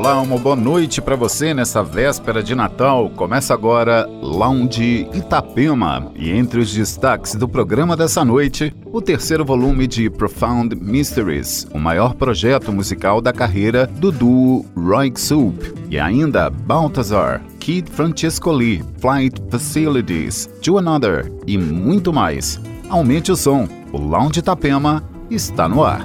Olá, uma boa noite para você nessa véspera de Natal. Começa agora Lounge Itapema e entre os destaques do programa dessa noite, o terceiro volume de Profound Mysteries, o maior projeto musical da carreira do duo Roy Soup, e ainda Balthazar, Kid Francescoli, Flight Facilities, To Another e muito mais. Aumente o som, o Lounge Itapema está no ar.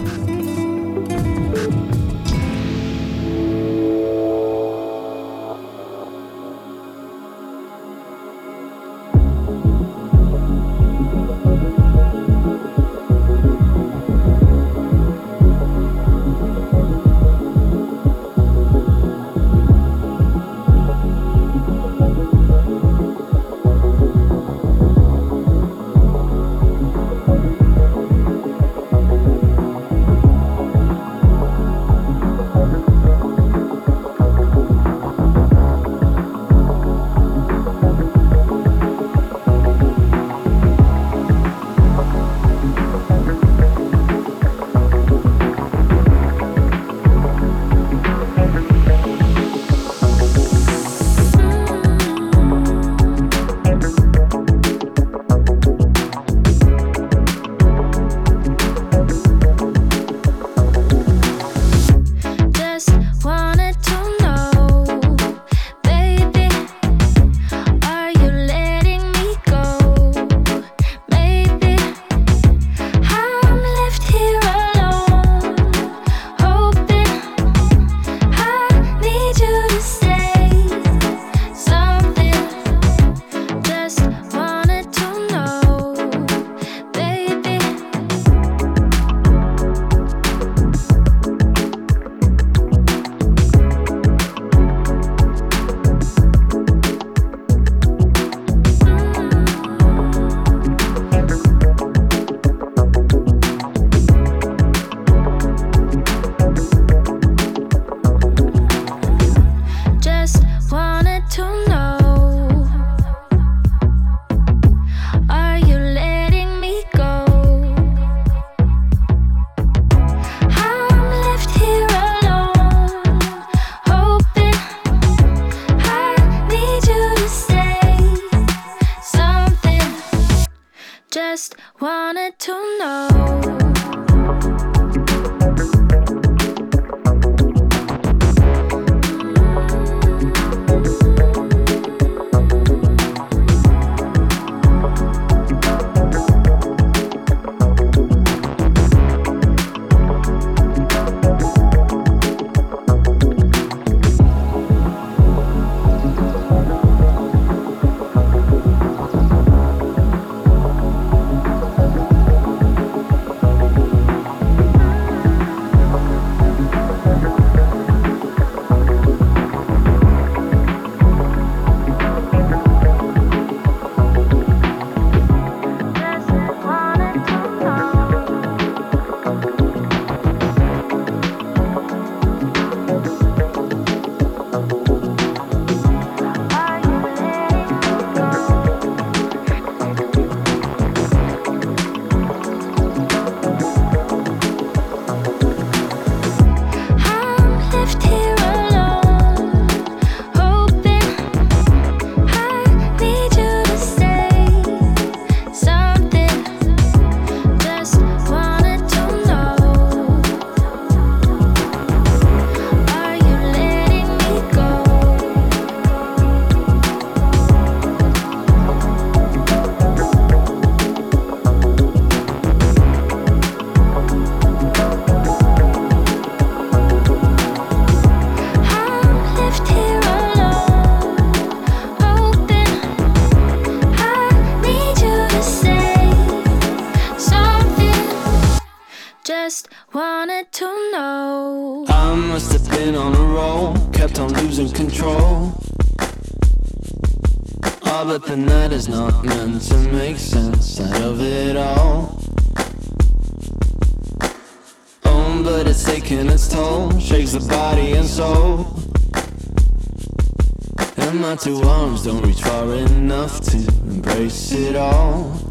don't reach far enough to embrace it all.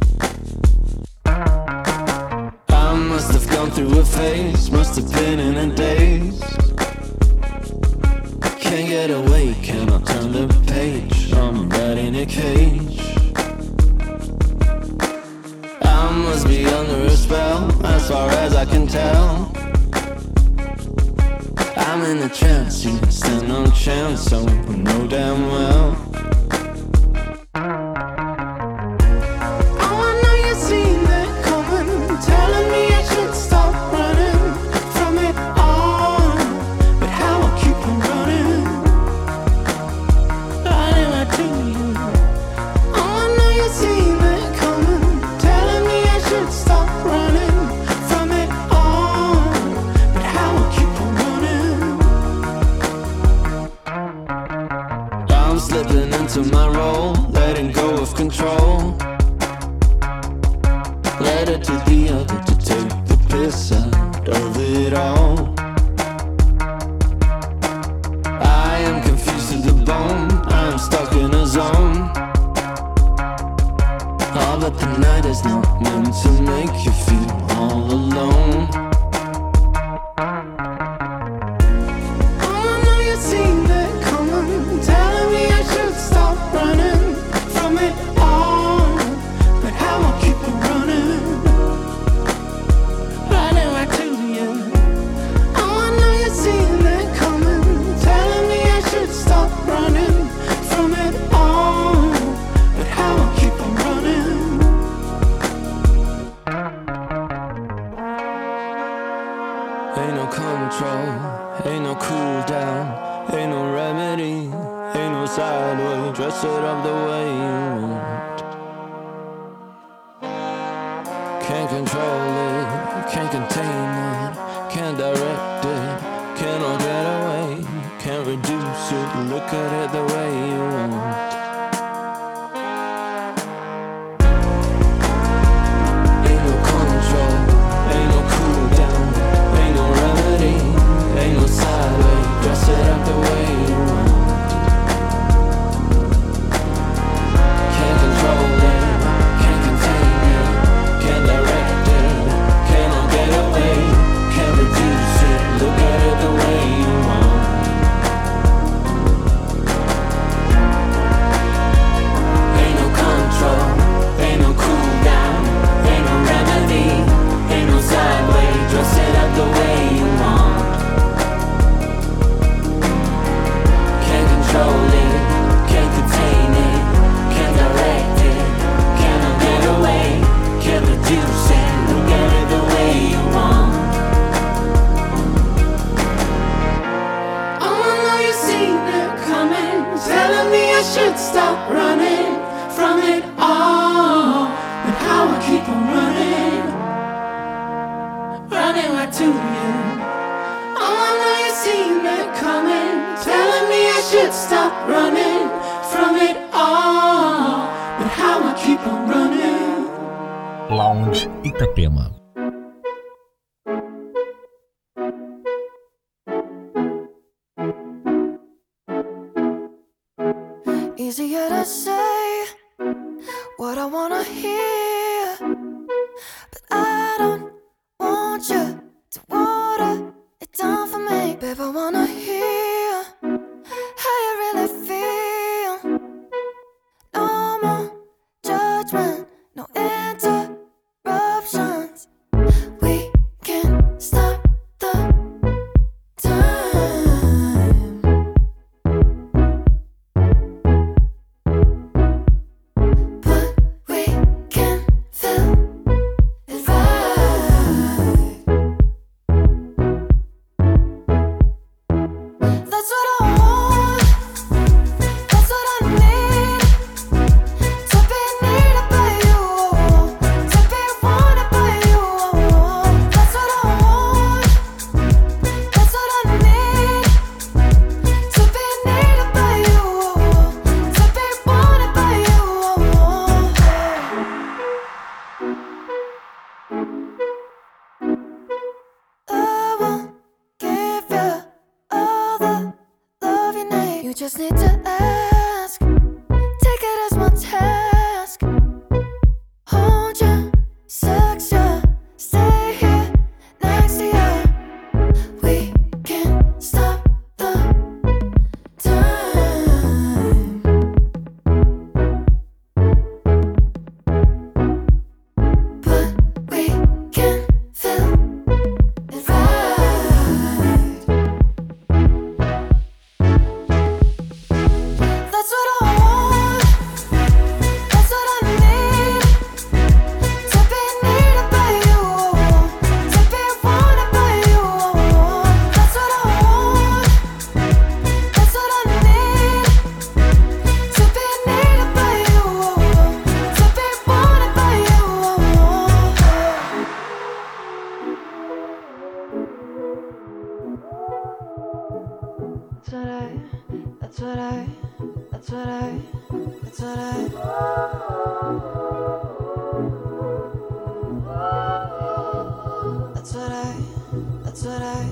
That's what I,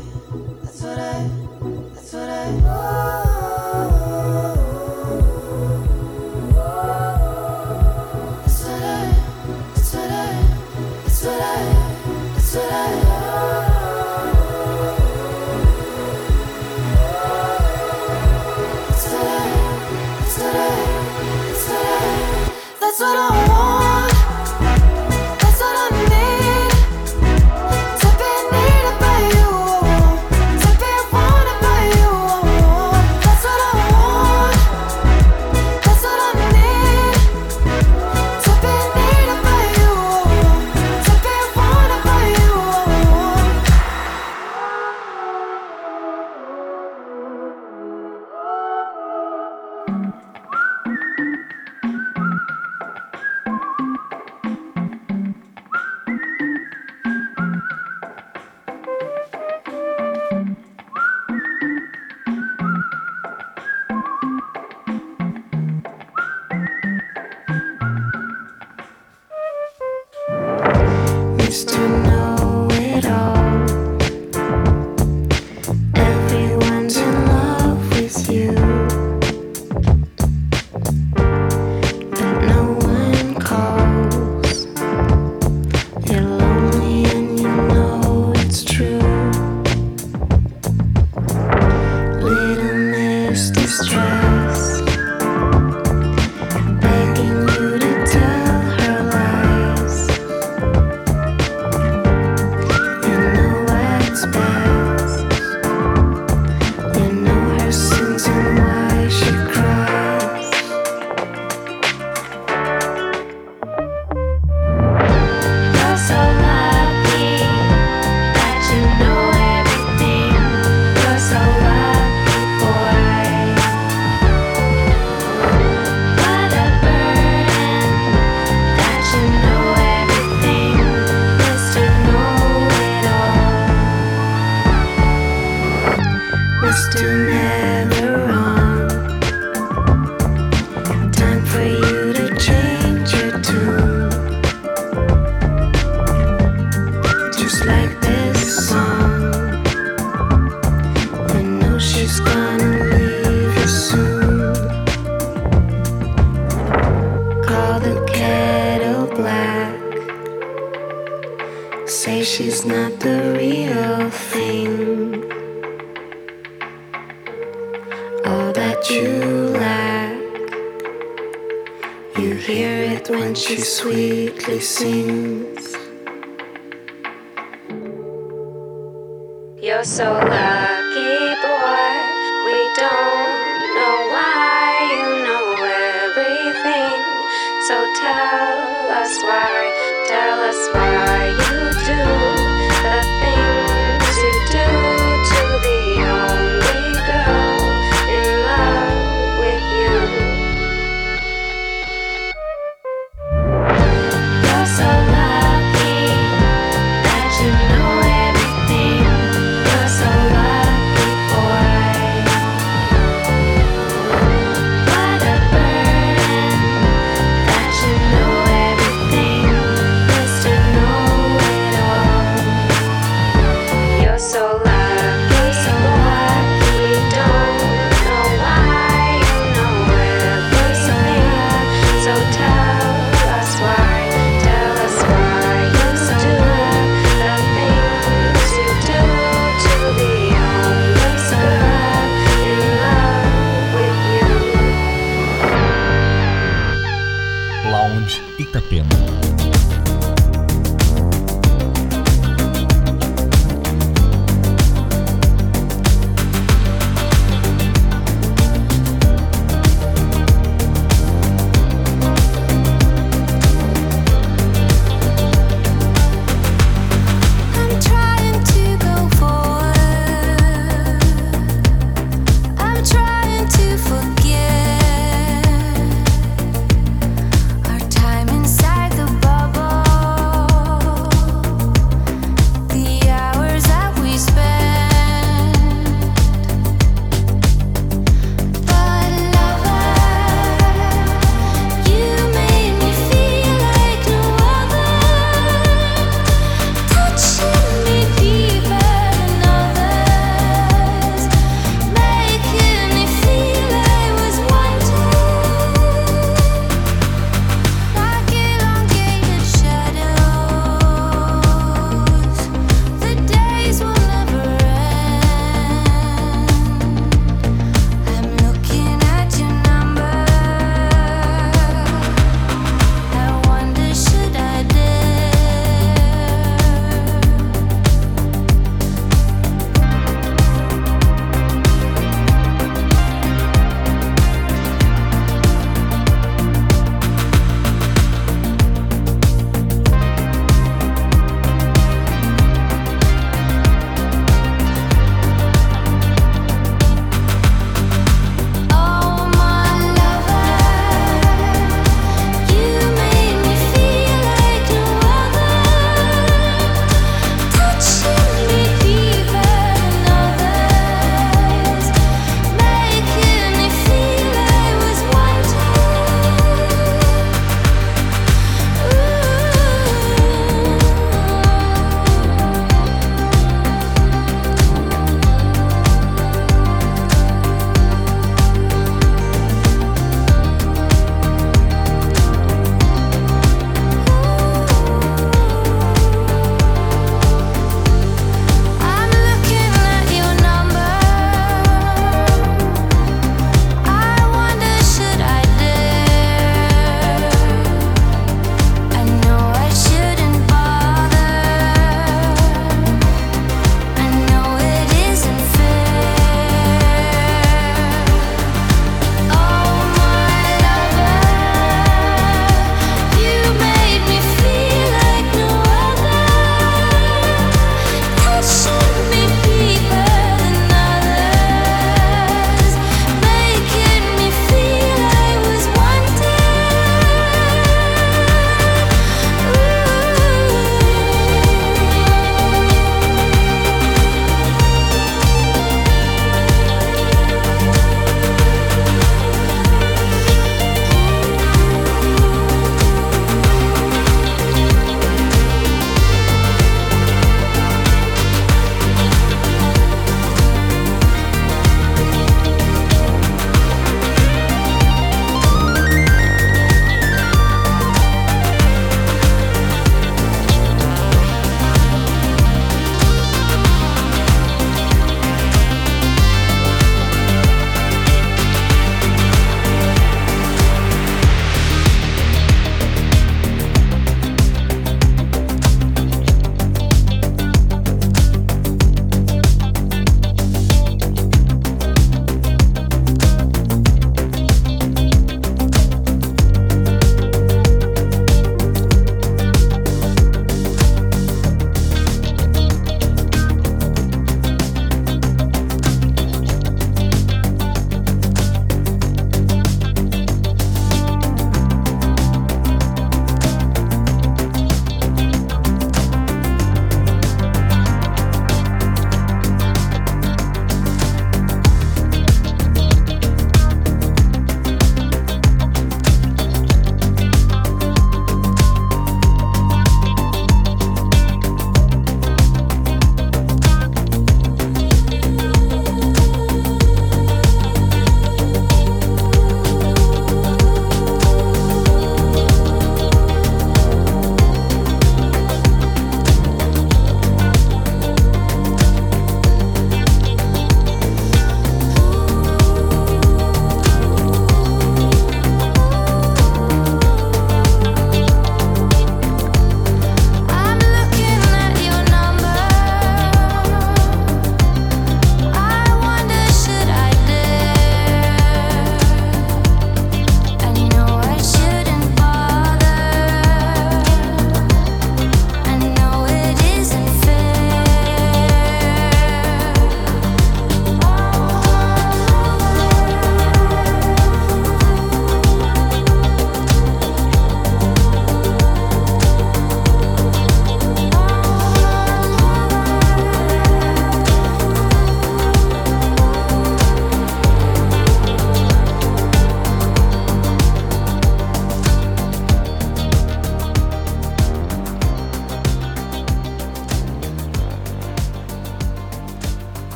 that's what I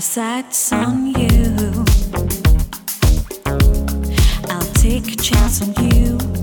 sights on you. I'll take a chance on you.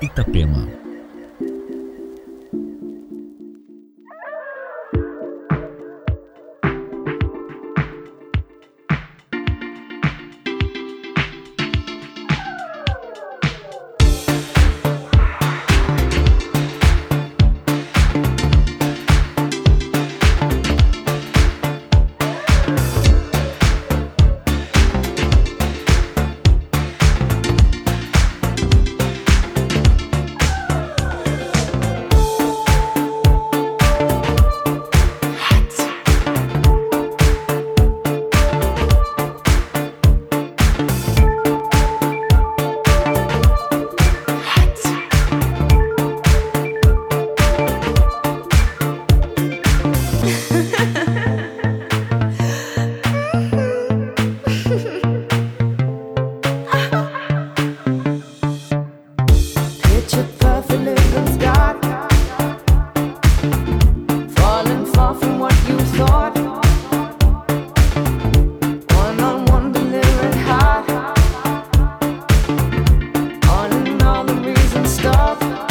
Itapema. Thank you.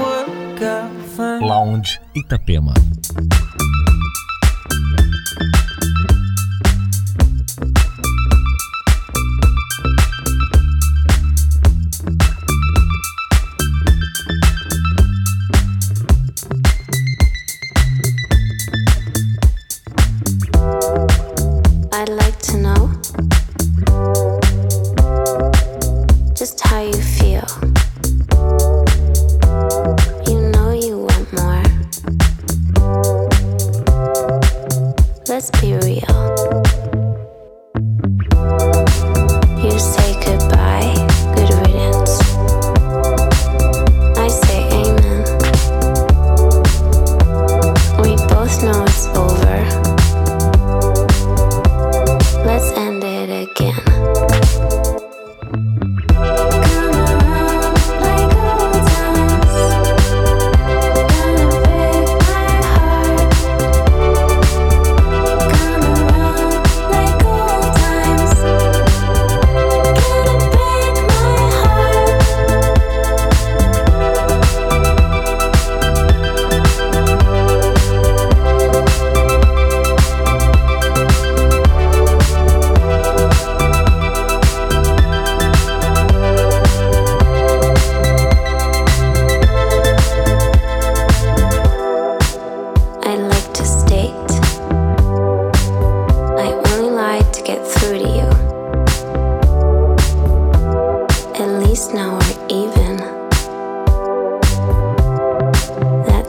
work out fine. Lounge Itapema.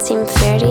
seem fair to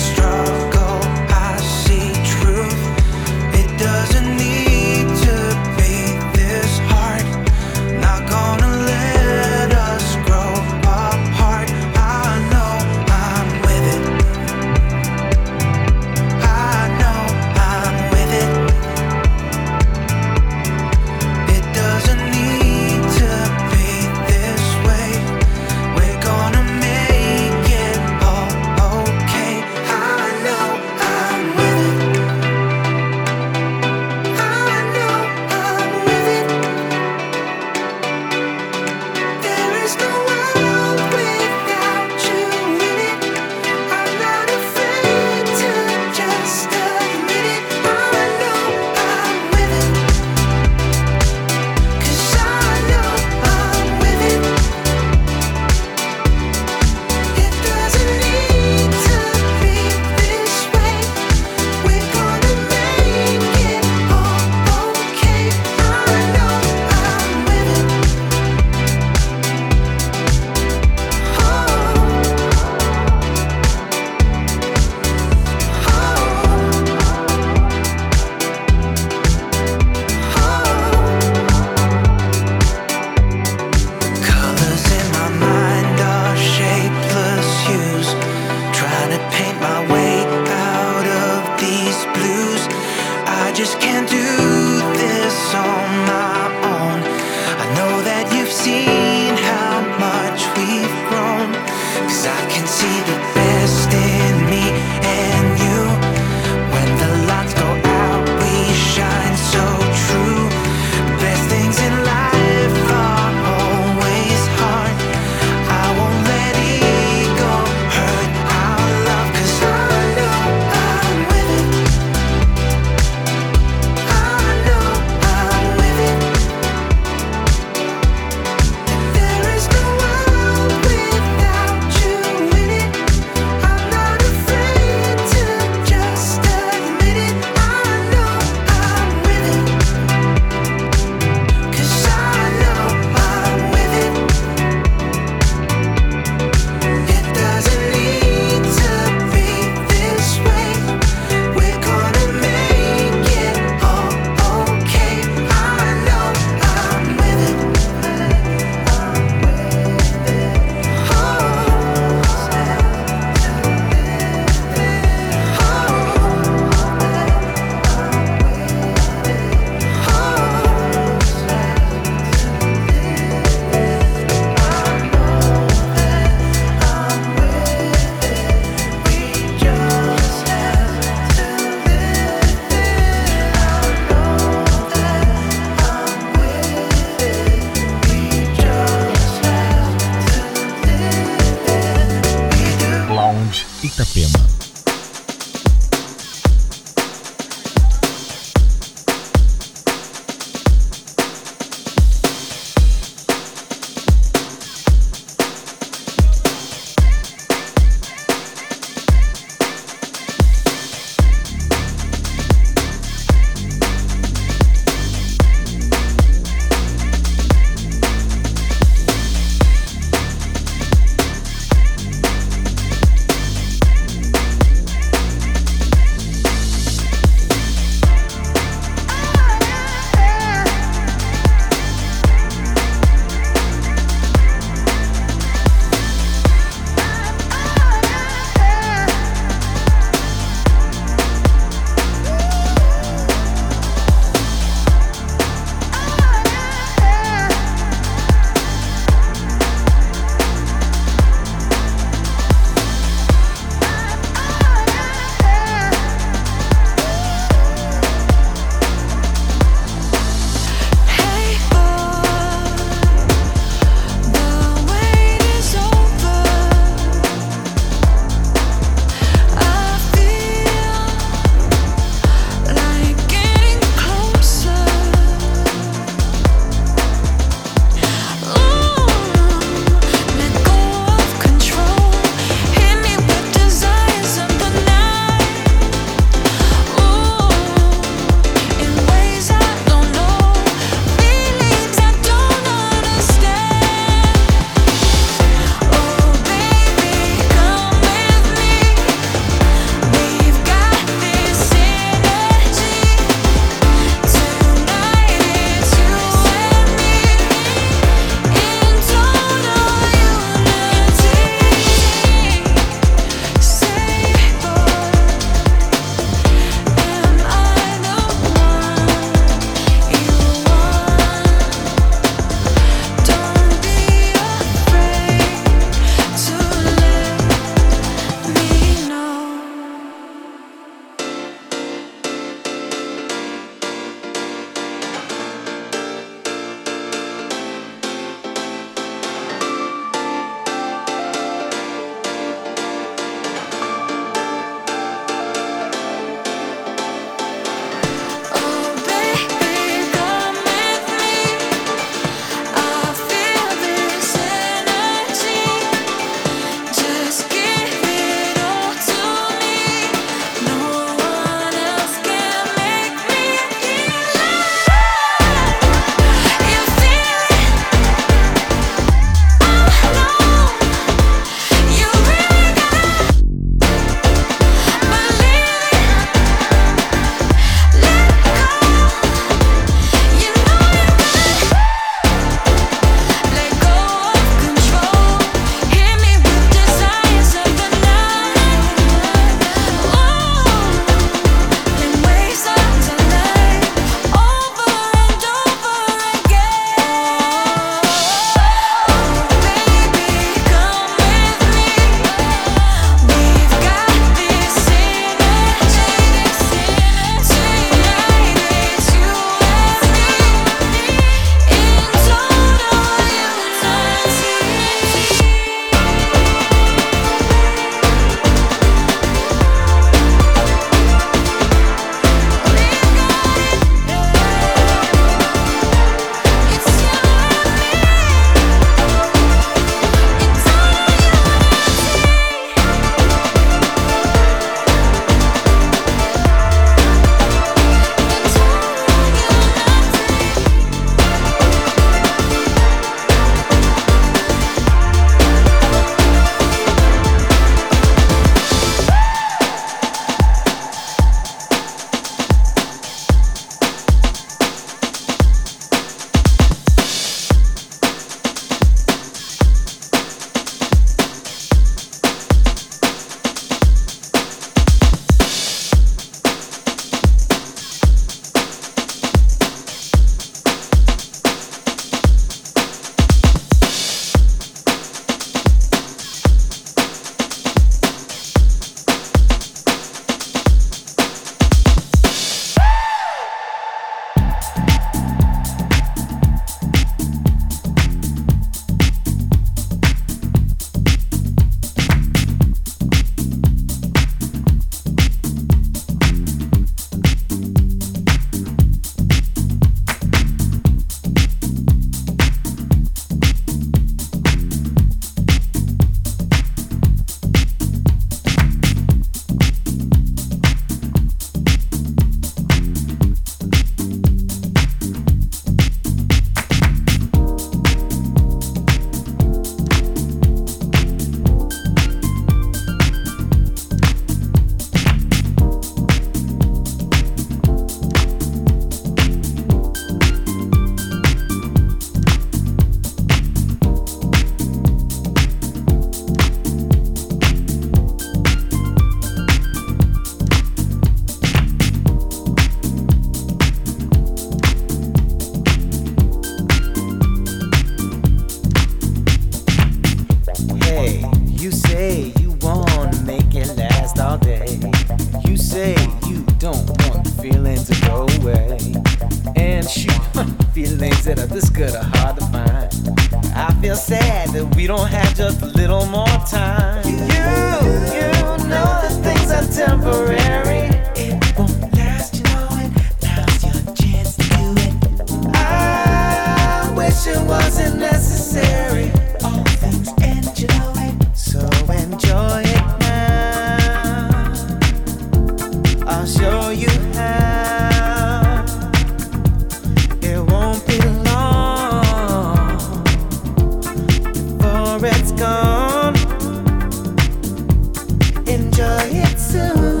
enjoy it soon.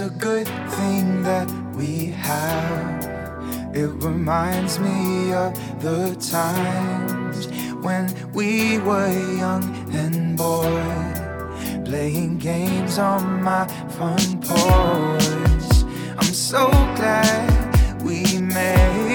It's a good thing that we have. It reminds me of the times when we were young and bored, playing games on my front porch. I'm so glad we made.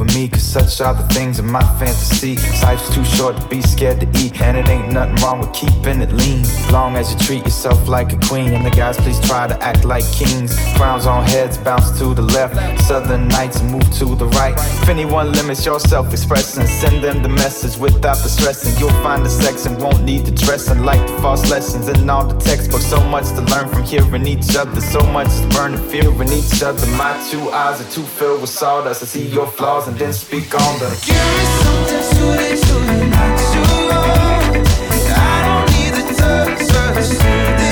Over me, such are the things in my fantasy. Life's too short to be scared to eat, and it ain't nothing wrong with keeping it lean. Long as you treat yourself like a queen, and the guys please try to act like kings. Crowns on heads bounce to the left, southern knights move to the right. If anyone limits your self expression, send them the message without the stressing. You'll find the sex and won't need the dressing, like the false lessons in all the textbooks. So much to learn from hearing each other, so much to burn and fear in each other. My two eyes are too filled with sawdust. I see your flaws and then speak on them. Give me something. I don't need the touch the studio.